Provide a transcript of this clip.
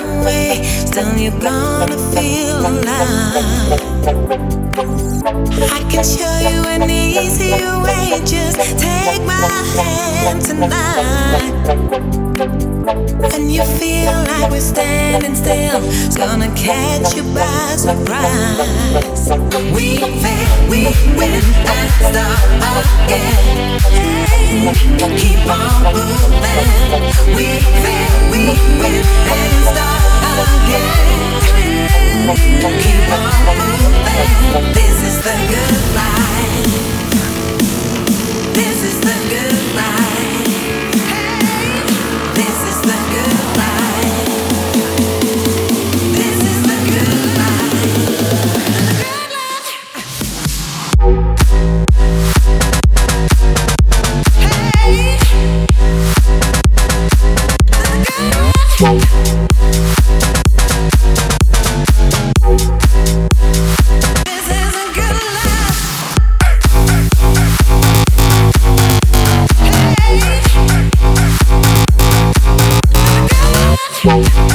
one way, still you're gonna feel alive. I can show you an easier way, just take my hand tonight. And you feel like we're standing still, it's gonna catch you by surprise. We fail, we win, and start again. Hey, keep on moving. We fail, we win. Whoa.